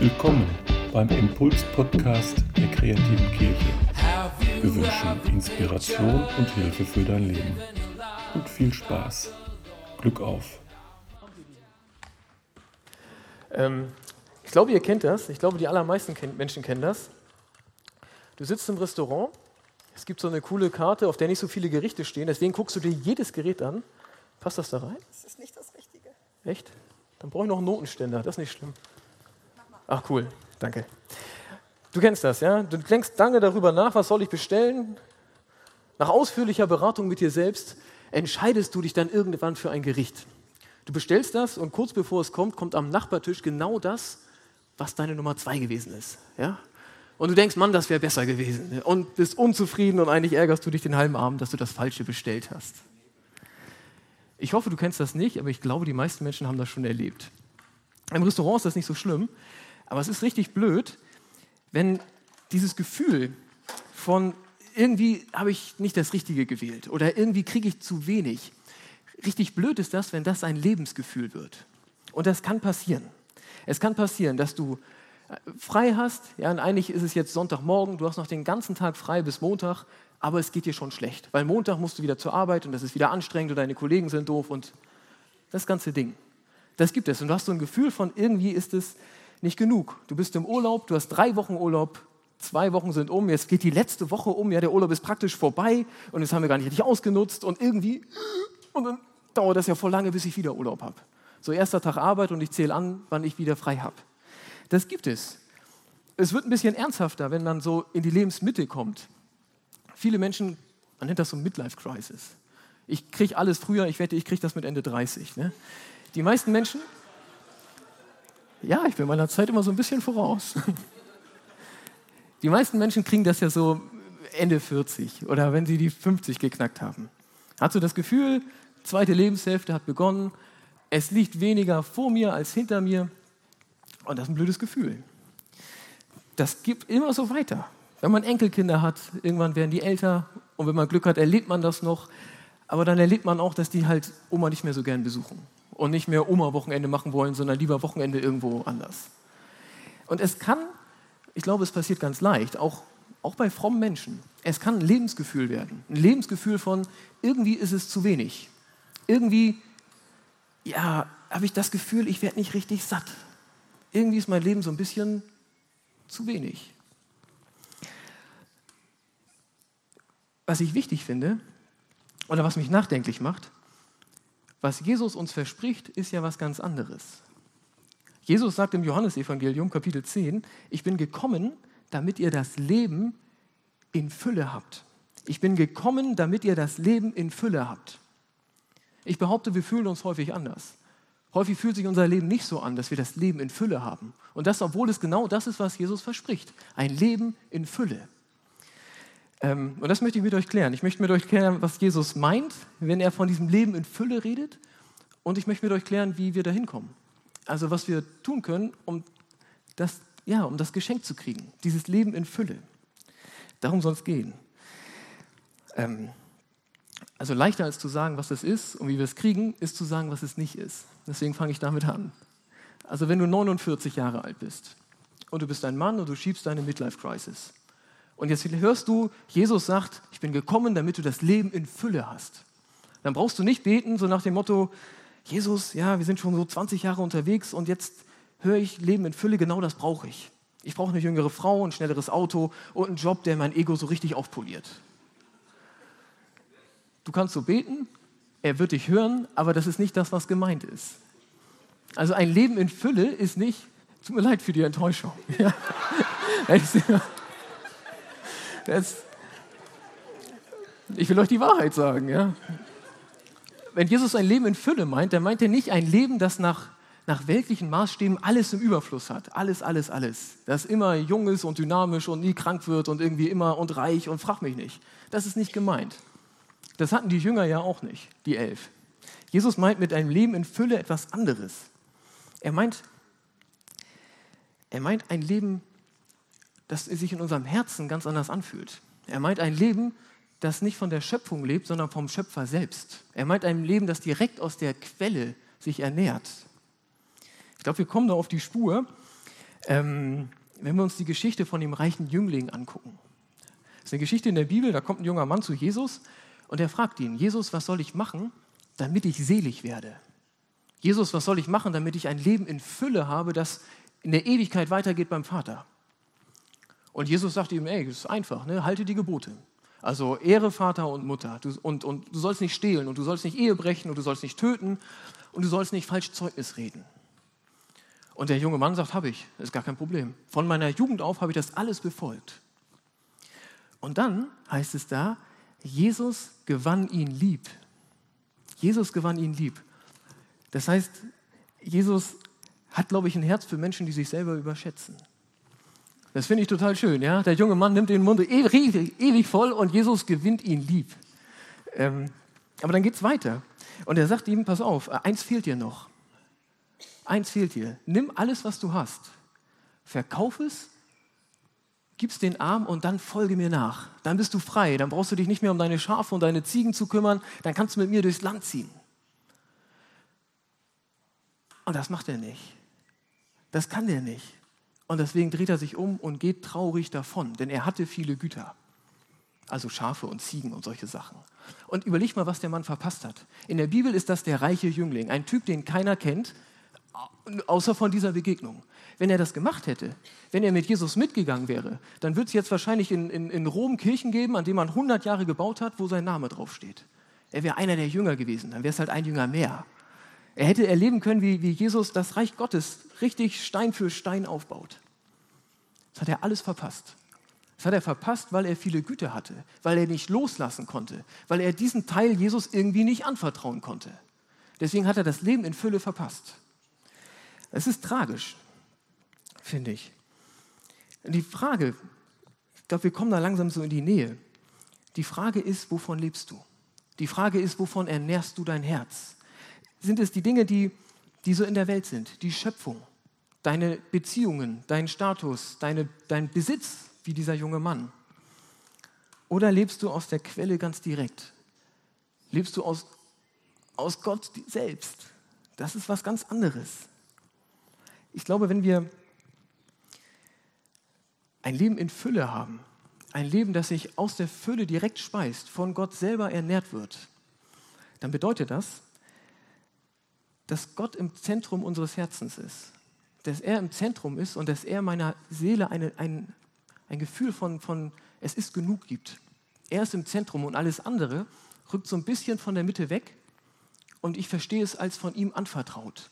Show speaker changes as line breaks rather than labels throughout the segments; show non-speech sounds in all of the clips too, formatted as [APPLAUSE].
Willkommen beim Impuls-Podcast der kreativen Kirche. Wir wünschen Inspiration und Hilfe für dein Leben. Und viel Spaß. Glück auf.
Ähm, ich glaube, ihr kennt das. Ich glaube, die allermeisten Menschen kennen das. Du sitzt im Restaurant, es gibt so eine coole Karte, auf der nicht so viele Gerichte stehen, deswegen guckst du dir jedes Gerät an. Passt das da rein?
Das ist nicht das Richtige.
Echt? Dann brauche ich noch einen Notenständer, das ist nicht schlimm. Ach cool, danke. Du kennst das, ja? Du denkst lange darüber nach, was soll ich bestellen? Nach ausführlicher Beratung mit dir selbst entscheidest du dich dann irgendwann für ein Gericht. Du bestellst das und kurz bevor es kommt, kommt am Nachbartisch genau das, was deine Nummer zwei gewesen ist. Ja? Und du denkst, Mann, das wäre besser gewesen. Und bist unzufrieden und eigentlich ärgerst du dich den halben Abend, dass du das Falsche bestellt hast. Ich hoffe, du kennst das nicht, aber ich glaube, die meisten Menschen haben das schon erlebt. Im Restaurant ist das nicht so schlimm, aber es ist richtig blöd, wenn dieses Gefühl von irgendwie habe ich nicht das Richtige gewählt oder irgendwie kriege ich zu wenig. Richtig blöd ist das, wenn das ein Lebensgefühl wird. Und das kann passieren. Es kann passieren, dass du frei hast, ja, und eigentlich ist es jetzt Sonntagmorgen, du hast noch den ganzen Tag frei bis Montag, aber es geht dir schon schlecht, weil Montag musst du wieder zur Arbeit und das ist wieder anstrengend und deine Kollegen sind doof und das ganze Ding. Das gibt es und du hast so ein Gefühl von, irgendwie ist es nicht genug. Du bist im Urlaub, du hast drei Wochen Urlaub, zwei Wochen sind um, jetzt geht die letzte Woche um, ja, der Urlaub ist praktisch vorbei und jetzt haben wir gar nicht richtig ausgenutzt und irgendwie, und dann dauert das ja voll lange, bis ich wieder Urlaub habe. So erster Tag Arbeit und ich zähle an, wann ich wieder frei habe. Das gibt es. Es wird ein bisschen ernsthafter, wenn man so in die Lebensmitte kommt. Viele Menschen, man nennt das so Midlife-Crisis. Ich kriege alles früher, ich wette, ich kriege das mit Ende 30. Ne? Die meisten Menschen, ja, ich bin meiner Zeit immer so ein bisschen voraus. [LAUGHS] Die meisten Menschen kriegen das ja so Ende 40 oder wenn sie die 50 geknackt haben. Hast du das Gefühl, zweite Lebenshälfte hat begonnen, es liegt weniger vor mir als hinter mir und das ist ein blödes Gefühl. Das gibt immer so weiter. Wenn man Enkelkinder hat, irgendwann werden die älter und wenn man Glück hat, erlebt man das noch. Aber dann erlebt man auch, dass die halt Oma nicht mehr so gern besuchen und nicht mehr Oma-Wochenende machen wollen, sondern lieber Wochenende irgendwo anders. Und es kann, ich glaube, es passiert ganz leicht, auch, auch bei frommen Menschen. Es kann ein Lebensgefühl werden. Ein Lebensgefühl von, irgendwie ist es zu wenig. Irgendwie, ja, habe ich das Gefühl, ich werde nicht richtig satt. Irgendwie ist mein Leben so ein bisschen zu wenig. Was ich wichtig finde oder was mich nachdenklich macht, was Jesus uns verspricht, ist ja was ganz anderes. Jesus sagt im Johannesevangelium Kapitel 10, ich bin gekommen, damit ihr das Leben in Fülle habt. Ich bin gekommen, damit ihr das Leben in Fülle habt. Ich behaupte, wir fühlen uns häufig anders. Häufig fühlt sich unser Leben nicht so an, dass wir das Leben in Fülle haben. Und das, obwohl es genau das ist, was Jesus verspricht. Ein Leben in Fülle. Ähm, und das möchte ich mit euch klären. Ich möchte mit euch klären, was Jesus meint, wenn er von diesem Leben in Fülle redet. Und ich möchte mit euch klären, wie wir da hinkommen. Also was wir tun können, um das, ja, um das Geschenk zu kriegen. Dieses Leben in Fülle. Darum soll es gehen. Ähm, also leichter als zu sagen, was es ist und wie wir es kriegen, ist zu sagen, was es nicht ist. Deswegen fange ich damit an. Also wenn du 49 Jahre alt bist und du bist ein Mann und du schiebst deine Midlife-Crisis und jetzt hörst du, Jesus sagt, ich bin gekommen, damit du das Leben in Fülle hast. Dann brauchst du nicht beten, so nach dem Motto, Jesus, ja, wir sind schon so 20 Jahre unterwegs und jetzt höre ich Leben in Fülle, genau das brauche ich. Ich brauche eine jüngere Frau, ein schnelleres Auto und einen Job, der mein Ego so richtig aufpoliert. Du kannst so beten, er wird dich hören, aber das ist nicht das, was gemeint ist. Also ein Leben in Fülle ist nicht, tut mir leid für die Enttäuschung. [LAUGHS] Das, ich will euch die Wahrheit sagen. Ja. Wenn Jesus ein Leben in Fülle meint, dann meint er nicht ein Leben, das nach, nach weltlichen Maßstäben alles im Überfluss hat. Alles, alles, alles. Das immer jung ist und dynamisch und nie krank wird und irgendwie immer und reich und frag mich nicht. Das ist nicht gemeint. Das hatten die Jünger ja auch nicht, die elf. Jesus meint mit einem Leben in Fülle etwas anderes. Er meint, er meint ein Leben das sich in unserem Herzen ganz anders anfühlt. Er meint ein Leben, das nicht von der Schöpfung lebt, sondern vom Schöpfer selbst. Er meint ein Leben, das direkt aus der Quelle sich ernährt. Ich glaube, wir kommen da auf die Spur, ähm, wenn wir uns die Geschichte von dem reichen Jüngling angucken. Das ist eine Geschichte in der Bibel, da kommt ein junger Mann zu Jesus und er fragt ihn, Jesus, was soll ich machen, damit ich selig werde? Jesus, was soll ich machen, damit ich ein Leben in Fülle habe, das in der Ewigkeit weitergeht beim Vater? Und Jesus sagt ihm, ey, das ist einfach, ne? halte die Gebote. Also Ehre Vater und Mutter. Du, und, und du sollst nicht stehlen und du sollst nicht Ehe brechen und du sollst nicht töten und du sollst nicht falsch Zeugnis reden. Und der junge Mann sagt, habe ich, ist gar kein Problem. Von meiner Jugend auf habe ich das alles befolgt. Und dann heißt es da, Jesus gewann ihn lieb. Jesus gewann ihn lieb. Das heißt, Jesus hat, glaube ich, ein Herz für Menschen, die sich selber überschätzen. Das finde ich total schön. Ja? Der junge Mann nimmt den Mund ewig, ewig voll und Jesus gewinnt ihn lieb. Ähm, aber dann geht es weiter. Und er sagt ihm, pass auf, eins fehlt dir noch. Eins fehlt dir. Nimm alles, was du hast. Verkauf es, gib es den Arm und dann folge mir nach. Dann bist du frei. Dann brauchst du dich nicht mehr um deine Schafe und deine Ziegen zu kümmern. Dann kannst du mit mir durchs Land ziehen. Und das macht er nicht. Das kann der nicht. Und deswegen dreht er sich um und geht traurig davon, denn er hatte viele Güter. Also Schafe und Ziegen und solche Sachen. Und überleg mal, was der Mann verpasst hat. In der Bibel ist das der reiche Jüngling, ein Typ, den keiner kennt, außer von dieser Begegnung. Wenn er das gemacht hätte, wenn er mit Jesus mitgegangen wäre, dann würde es jetzt wahrscheinlich in, in, in Rom Kirchen geben, an denen man 100 Jahre gebaut hat, wo sein Name draufsteht. Er wäre einer der Jünger gewesen, dann wäre es halt ein Jünger mehr. Er hätte erleben können, wie, wie Jesus das Reich Gottes richtig Stein für Stein aufbaut. Das hat er alles verpasst. Das hat er verpasst, weil er viele Güter hatte, weil er nicht loslassen konnte, weil er diesen Teil Jesus irgendwie nicht anvertrauen konnte. Deswegen hat er das Leben in Fülle verpasst. Es ist tragisch, finde ich. Die Frage, ich glaube, wir kommen da langsam so in die Nähe. Die Frage ist, wovon lebst du? Die Frage ist, wovon ernährst du dein Herz? sind es die Dinge, die, die so in der Welt sind, die Schöpfung, deine Beziehungen, dein Status, deine, dein Besitz, wie dieser junge Mann? Oder lebst du aus der Quelle ganz direkt? Lebst du aus, aus Gott selbst? Das ist was ganz anderes. Ich glaube, wenn wir ein Leben in Fülle haben, ein Leben, das sich aus der Fülle direkt speist, von Gott selber ernährt wird, dann bedeutet das, dass Gott im Zentrum unseres Herzens ist. Dass er im Zentrum ist und dass er meiner Seele eine, ein, ein Gefühl von, von es ist genug gibt. Er ist im Zentrum und alles andere rückt so ein bisschen von der Mitte weg und ich verstehe es als von ihm anvertraut.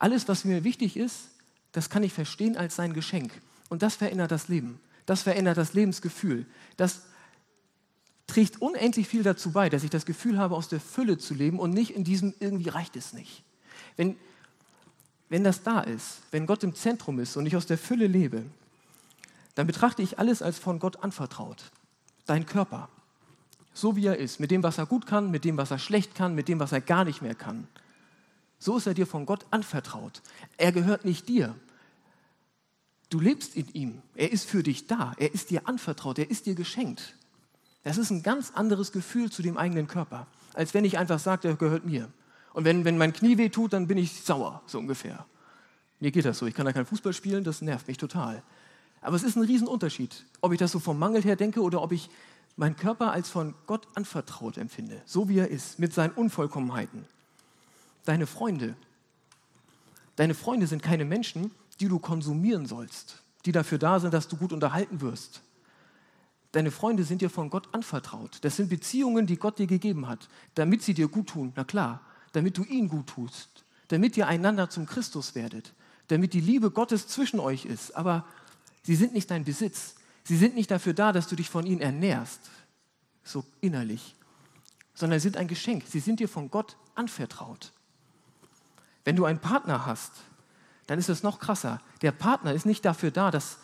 Alles, was mir wichtig ist, das kann ich verstehen als sein Geschenk. Und das verändert das Leben. Das verändert das Lebensgefühl. Das trägt unendlich viel dazu bei, dass ich das Gefühl habe, aus der Fülle zu leben und nicht in diesem irgendwie reicht es nicht. Wenn, wenn das da ist, wenn Gott im Zentrum ist und ich aus der Fülle lebe, dann betrachte ich alles als von Gott anvertraut. Dein Körper, so wie er ist, mit dem, was er gut kann, mit dem, was er schlecht kann, mit dem, was er gar nicht mehr kann. So ist er dir von Gott anvertraut. Er gehört nicht dir. Du lebst in ihm. Er ist für dich da. Er ist dir anvertraut. Er ist dir geschenkt. Das ist ein ganz anderes Gefühl zu dem eigenen Körper, als wenn ich einfach sage, er gehört mir. Und wenn, wenn mein Knie weh tut, dann bin ich sauer, so ungefähr. Mir geht das so. Ich kann da kein Fußball spielen, das nervt mich total. Aber es ist ein Riesenunterschied, ob ich das so vom Mangel her denke oder ob ich meinen Körper als von Gott anvertraut empfinde, so wie er ist, mit seinen Unvollkommenheiten. Deine Freunde. Deine Freunde sind keine Menschen, die du konsumieren sollst, die dafür da sind, dass du gut unterhalten wirst. Deine Freunde sind dir von Gott anvertraut. Das sind Beziehungen, die Gott dir gegeben hat, damit sie dir gut tun, na klar damit du ihn gut tust, damit ihr einander zum Christus werdet, damit die Liebe Gottes zwischen euch ist. Aber sie sind nicht dein Besitz. Sie sind nicht dafür da, dass du dich von ihnen ernährst, so innerlich, sondern sie sind ein Geschenk. Sie sind dir von Gott anvertraut. Wenn du einen Partner hast, dann ist es noch krasser. Der Partner ist nicht dafür da, dass,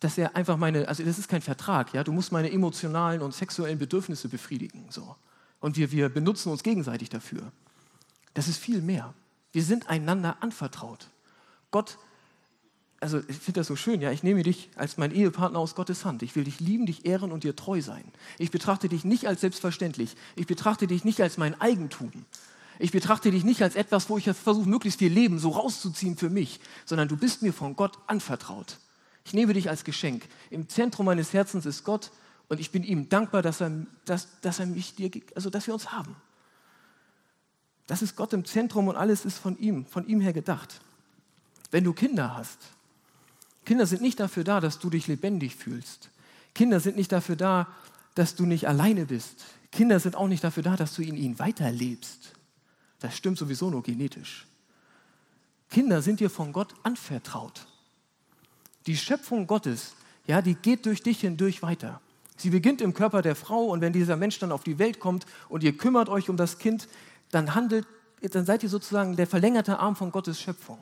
dass er einfach meine, also das ist kein Vertrag, ja, du musst meine emotionalen und sexuellen Bedürfnisse befriedigen, so. Und wir, wir benutzen uns gegenseitig dafür. Das ist viel mehr. Wir sind einander anvertraut. Gott also ich finde das so schön, ja, ich nehme dich als mein Ehepartner aus Gottes Hand. Ich will dich lieben, dich ehren und dir treu sein. Ich betrachte dich nicht als selbstverständlich. Ich betrachte dich nicht als mein Eigentum. Ich betrachte dich nicht als etwas, wo ich versuche, möglichst viel Leben so rauszuziehen für mich, sondern du bist mir von Gott anvertraut. Ich nehme dich als Geschenk. Im Zentrum meines Herzens ist Gott und ich bin ihm dankbar, dass er, dass, dass er mich dir, also dass wir uns haben. Das ist Gott im Zentrum und alles ist von ihm, von ihm her gedacht. Wenn du Kinder hast, Kinder sind nicht dafür da, dass du dich lebendig fühlst. Kinder sind nicht dafür da, dass du nicht alleine bist. Kinder sind auch nicht dafür da, dass du in ihnen weiterlebst. Das stimmt sowieso nur genetisch. Kinder sind dir von Gott anvertraut. Die Schöpfung Gottes, ja, die geht durch dich hindurch weiter. Sie beginnt im Körper der Frau und wenn dieser Mensch dann auf die Welt kommt und ihr kümmert euch um das Kind, dann handelt, dann seid ihr sozusagen der verlängerte Arm von Gottes Schöpfung.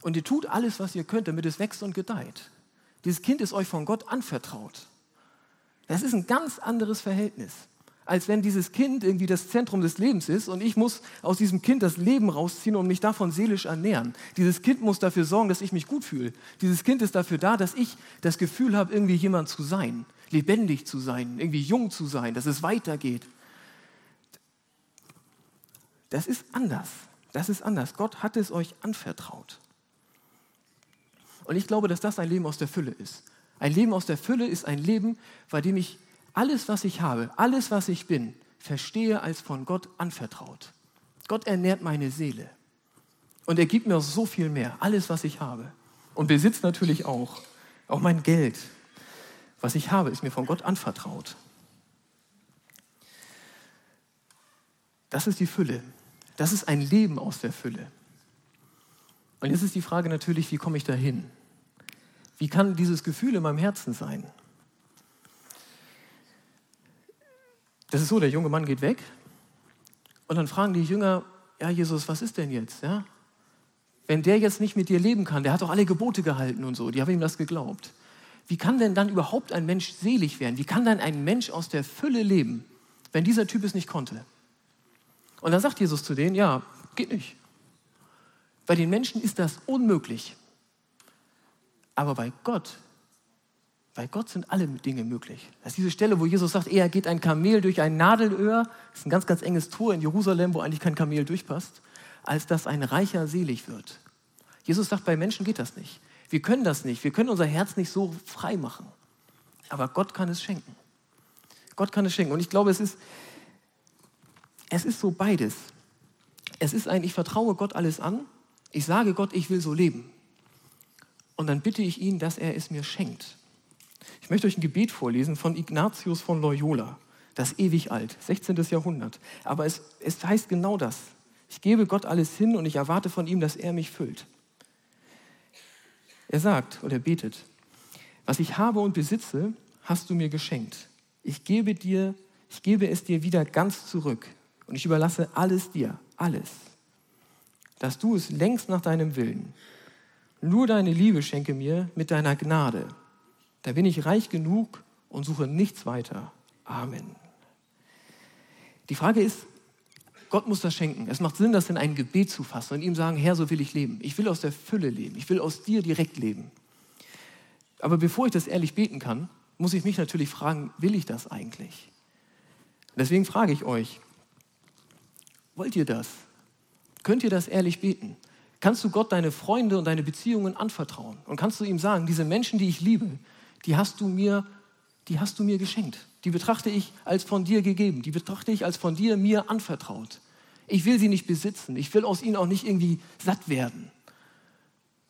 Und ihr tut alles, was ihr könnt, damit es wächst und gedeiht. Dieses Kind ist euch von Gott anvertraut. Das ist ein ganz anderes Verhältnis, als wenn dieses Kind irgendwie das Zentrum des Lebens ist und ich muss aus diesem Kind das Leben rausziehen und mich davon seelisch ernähren. Dieses Kind muss dafür sorgen, dass ich mich gut fühle. Dieses Kind ist dafür da, dass ich das Gefühl habe, irgendwie jemand zu sein, lebendig zu sein, irgendwie jung zu sein, dass es weitergeht. Das ist anders. Das ist anders. Gott hat es euch anvertraut. Und ich glaube, dass das ein Leben aus der Fülle ist. Ein Leben aus der Fülle ist ein Leben, bei dem ich alles, was ich habe, alles, was ich bin, verstehe als von Gott anvertraut. Gott ernährt meine Seele. Und er gibt mir so viel mehr, alles, was ich habe. Und besitzt natürlich auch. Auch mein Geld, was ich habe, ist mir von Gott anvertraut. Das ist die Fülle. Das ist ein Leben aus der Fülle. Und jetzt ist die Frage natürlich, wie komme ich da hin? Wie kann dieses Gefühl in meinem Herzen sein? Das ist so, der junge Mann geht weg und dann fragen die Jünger, ja Jesus, was ist denn jetzt? Ja? Wenn der jetzt nicht mit dir leben kann, der hat doch alle Gebote gehalten und so, die haben ihm das geglaubt. Wie kann denn dann überhaupt ein Mensch selig werden? Wie kann dann ein Mensch aus der Fülle leben, wenn dieser Typ es nicht konnte? Und dann sagt Jesus zu denen, ja, geht nicht. Bei den Menschen ist das unmöglich. Aber bei Gott, bei Gott sind alle Dinge möglich. Das ist diese Stelle, wo Jesus sagt, eher geht ein Kamel durch ein Nadelöhr, das ist ein ganz, ganz enges Tor in Jerusalem, wo eigentlich kein Kamel durchpasst, als dass ein Reicher selig wird. Jesus sagt, bei Menschen geht das nicht. Wir können das nicht. Wir können unser Herz nicht so frei machen. Aber Gott kann es schenken. Gott kann es schenken. Und ich glaube, es ist, es ist so beides. Es ist ein, ich vertraue Gott alles an ich sage Gott, ich will so leben. Und dann bitte ich ihn, dass er es mir schenkt. Ich möchte euch ein Gebet vorlesen von Ignatius von Loyola. Das ist ewig alt, 16. Jahrhundert. Aber es, es heißt genau das. Ich gebe Gott alles hin und ich erwarte von ihm, dass er mich füllt. Er sagt oder betet, was ich habe und besitze, hast du mir geschenkt. Ich gebe dir, ich gebe es dir wieder ganz zurück und ich überlasse alles dir, alles dass du es längst nach deinem Willen. Nur deine Liebe schenke mir mit deiner Gnade. Da bin ich reich genug und suche nichts weiter. Amen. Die Frage ist, Gott muss das schenken. Es macht Sinn, das in ein Gebet zu fassen und ihm sagen, Herr, so will ich leben. Ich will aus der Fülle leben. Ich will aus dir direkt leben. Aber bevor ich das ehrlich beten kann, muss ich mich natürlich fragen, will ich das eigentlich? Deswegen frage ich euch, wollt ihr das? Könnt ihr das ehrlich beten? Kannst du Gott deine Freunde und deine Beziehungen anvertrauen? Und kannst du ihm sagen, diese Menschen, die ich liebe, die hast du mir, die hast du mir geschenkt. Die betrachte ich als von dir gegeben. Die betrachte ich als von dir mir anvertraut. Ich will sie nicht besitzen. Ich will aus ihnen auch nicht irgendwie satt werden.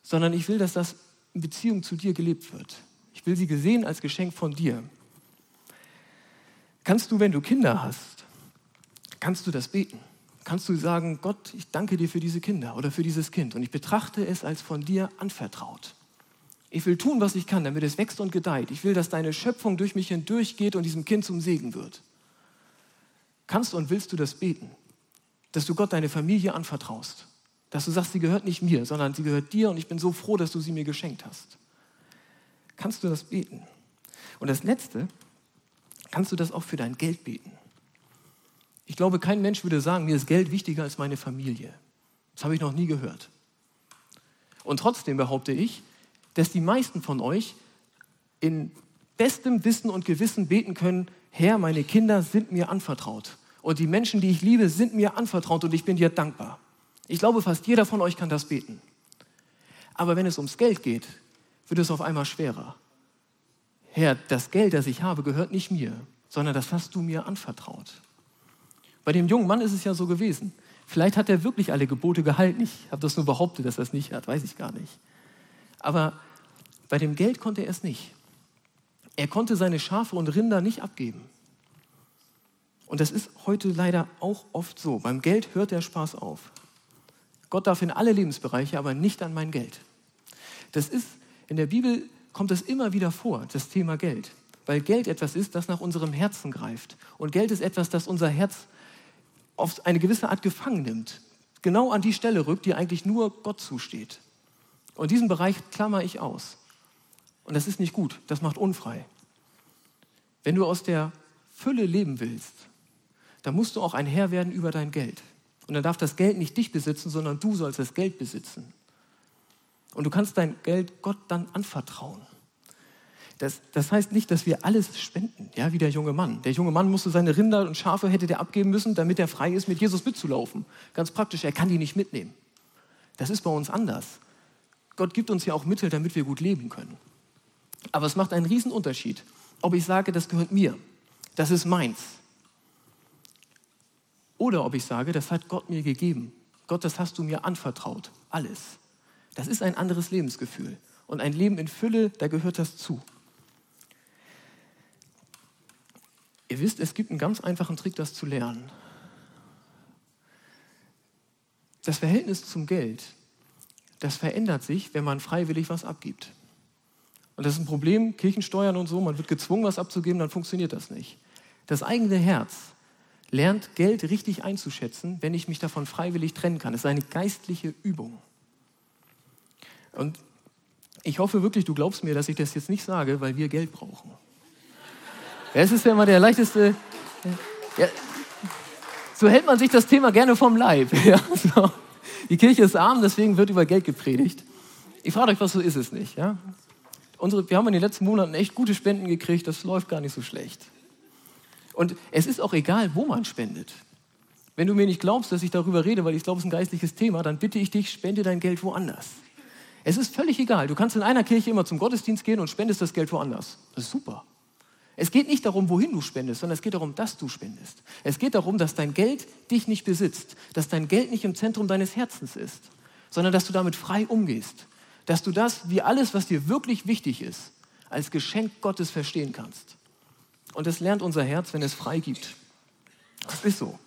Sondern ich will, dass das in Beziehung zu dir gelebt wird. Ich will sie gesehen als Geschenk von dir. Kannst du, wenn du Kinder hast, kannst du das beten? kannst du sagen, Gott, ich danke dir für diese Kinder oder für dieses Kind und ich betrachte es als von dir anvertraut. Ich will tun, was ich kann, damit es wächst und gedeiht. Ich will, dass deine Schöpfung durch mich hindurchgeht und diesem Kind zum Segen wird. Kannst und willst du das beten? Dass du Gott deine Familie anvertraust. Dass du sagst, sie gehört nicht mir, sondern sie gehört dir und ich bin so froh, dass du sie mir geschenkt hast. Kannst du das beten? Und das Letzte, kannst du das auch für dein Geld beten? Ich glaube, kein Mensch würde sagen, mir ist Geld wichtiger als meine Familie. Das habe ich noch nie gehört. Und trotzdem behaupte ich, dass die meisten von euch in bestem Wissen und Gewissen beten können, Herr, meine Kinder sind mir anvertraut. Und die Menschen, die ich liebe, sind mir anvertraut und ich bin dir dankbar. Ich glaube, fast jeder von euch kann das beten. Aber wenn es ums Geld geht, wird es auf einmal schwerer. Herr, das Geld, das ich habe, gehört nicht mir, sondern das hast du mir anvertraut. Bei dem jungen Mann ist es ja so gewesen. Vielleicht hat er wirklich alle Gebote gehalten. Ich habe das nur behauptet, dass er es nicht hat, weiß ich gar nicht. Aber bei dem Geld konnte er es nicht. Er konnte seine Schafe und Rinder nicht abgeben. Und das ist heute leider auch oft so. Beim Geld hört der Spaß auf. Gott darf in alle Lebensbereiche, aber nicht an mein Geld. Das ist, in der Bibel kommt das immer wieder vor, das Thema Geld. Weil Geld etwas ist, das nach unserem Herzen greift. Und Geld ist etwas, das unser Herz auf eine gewisse Art gefangen nimmt. Genau an die Stelle rückt, die eigentlich nur Gott zusteht. Und diesen Bereich klammer ich aus. Und das ist nicht gut, das macht unfrei. Wenn du aus der Fülle leben willst, dann musst du auch ein Herr werden über dein Geld. Und dann darf das Geld nicht dich besitzen, sondern du sollst das Geld besitzen. Und du kannst dein Geld Gott dann anvertrauen. Das, das, heißt nicht, dass wir alles spenden, ja, wie der junge Mann. Der junge Mann musste seine Rinder und Schafe hätte der abgeben müssen, damit er frei ist, mit Jesus mitzulaufen. Ganz praktisch, er kann die nicht mitnehmen. Das ist bei uns anders. Gott gibt uns ja auch Mittel, damit wir gut leben können. Aber es macht einen riesen Unterschied, ob ich sage, das gehört mir, das ist meins. Oder ob ich sage, das hat Gott mir gegeben. Gott, das hast du mir anvertraut. Alles. Das ist ein anderes Lebensgefühl. Und ein Leben in Fülle, da gehört das zu. Ihr wisst, es gibt einen ganz einfachen Trick, das zu lernen. Das Verhältnis zum Geld, das verändert sich, wenn man freiwillig was abgibt. Und das ist ein Problem, Kirchensteuern und so, man wird gezwungen, was abzugeben, dann funktioniert das nicht. Das eigene Herz lernt Geld richtig einzuschätzen, wenn ich mich davon freiwillig trennen kann. Es ist eine geistliche Übung. Und ich hoffe wirklich, du glaubst mir, dass ich das jetzt nicht sage, weil wir Geld brauchen. Es ist ja immer der leichteste. Ja, so hält man sich das Thema gerne vom Leib. [LAUGHS] Ja, so. Die Kirche ist arm, deswegen wird über Geld gepredigt. Ich frage euch, was so ist es nicht. Ja? Unsere, wir haben in den letzten Monaten echt gute Spenden gekriegt, das läuft gar nicht so schlecht. Und es ist auch egal, wo man spendet. Wenn du mir nicht glaubst, dass ich darüber rede, weil ich glaube, es ist ein geistliches Thema, dann bitte ich dich, spende dein Geld woanders. Es ist völlig egal. Du kannst in einer Kirche immer zum Gottesdienst gehen und spendest das Geld woanders. Das ist super. Es geht nicht darum, wohin du spendest, sondern es geht darum, dass du spendest. Es geht darum, dass dein Geld dich nicht besitzt, dass dein Geld nicht im Zentrum deines Herzens ist, sondern dass du damit frei umgehst, dass du das, wie alles, was dir wirklich wichtig ist, als Geschenk Gottes verstehen kannst. Und das lernt unser Herz, wenn es frei gibt. Das ist so.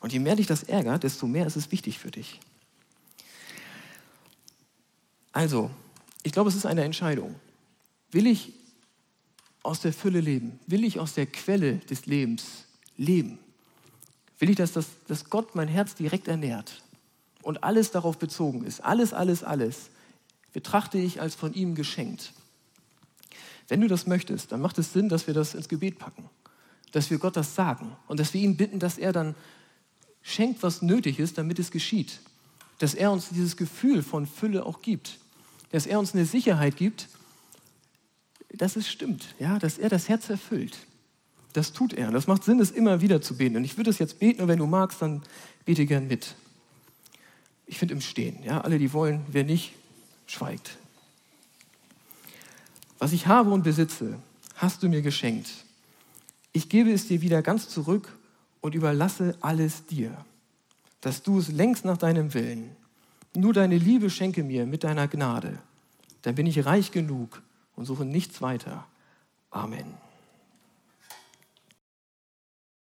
Und je mehr dich das ärgert, desto mehr ist es wichtig für dich. Also, ich glaube, es ist eine Entscheidung. Will ich aus der Fülle leben? Will ich aus der Quelle des Lebens leben? Will ich, dass, das, dass Gott mein Herz direkt ernährt und alles darauf bezogen ist? Alles, alles, alles betrachte ich als von ihm geschenkt. Wenn du das möchtest, dann macht es Sinn, dass wir das ins Gebet packen, dass wir Gott das sagen und dass wir ihn bitten, dass er dann schenkt, was nötig ist, damit es geschieht. Dass er uns dieses Gefühl von Fülle auch gibt. Dass er uns eine Sicherheit gibt, dass es stimmt, ja, dass er das Herz erfüllt. Das tut er. Das macht Sinn, es immer wieder zu beten. Und ich würde es jetzt beten und wenn du magst, dann bete gern mit. Ich finde im Stehen, ja, alle, die wollen, wer nicht, schweigt. Was ich habe und besitze, hast du mir geschenkt. Ich gebe es dir wieder ganz zurück und überlasse alles dir, dass du es längst nach deinem Willen. Nur deine Liebe schenke mir mit deiner Gnade. Dann bin ich reich genug und suche nichts weiter. Amen.